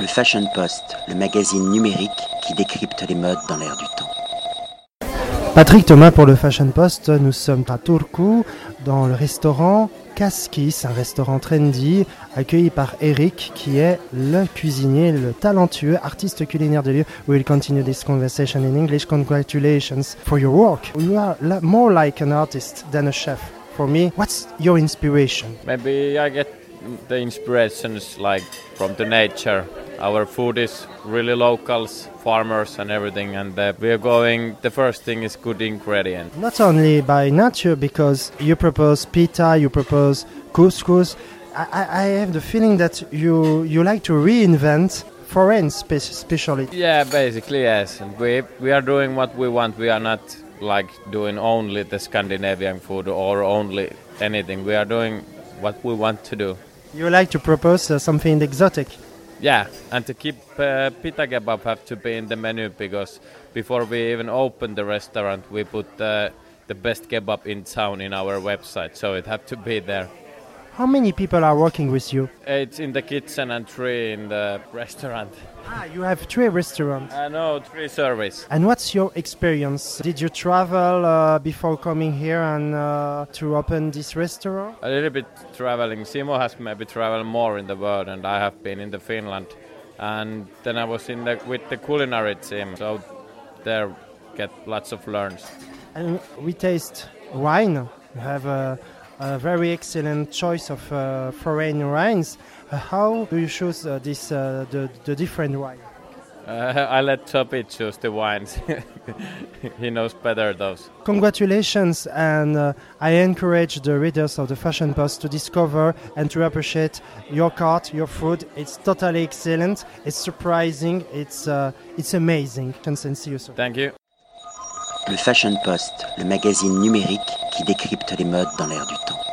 Le Fashion Post, le magazine numérique qui décrypte les modes dans l'air du temps. Patrick Thomas pour le Fashion Post, nous sommes à Turku dans le restaurant Kaskis, un restaurant trendy accueilli par Eric qui est le cuisinier, le talentueux artiste culinaire de lieu. We will continue this conversation in English. Congratulations for your work. You are more like an artist than a chef. For me, what's your inspiration? Maybe I get the inspirations like from the nature our food is really locals, farmers, and everything. And uh, we are going. The first thing is good ingredient. Not only by nature, because you propose pita, you propose couscous. I, I have the feeling that you you like to reinvent foreign spe- specialty. Yeah, basically yes. And we we are doing what we want. We are not like doing only the Scandinavian food or only anything. We are doing what we want to do. You like to propose uh, something exotic. Yeah, and to keep uh, pita kebab have to be in the menu because before we even open the restaurant, we put uh, the best kebab in town in our website, so it have to be there. How many people are working with you? It's in the kitchen and three in the restaurant. Ah, you have three restaurants. I know, three service. And what's your experience? Did you travel uh, before coming here and uh, to open this restaurant? A little bit traveling. Simo has maybe traveled more in the world, and I have been in the Finland. And then I was in the with the culinary team, so there get lots of learns. And we taste wine. You have a a very excellent choice of uh, foreign wines. Uh, how do you choose uh, this uh, the, the different wine? Uh, I let Topi choose the wines. he knows better those. Congratulations, and uh, I encourage the readers of the Fashion Post to discover and to appreciate your cart, your food. It's totally excellent. It's surprising. It's it's amazing. And see you soon. Thank you. Le Fashion Post, le magazine numérique qui décrypte les modes dans l'air du temps.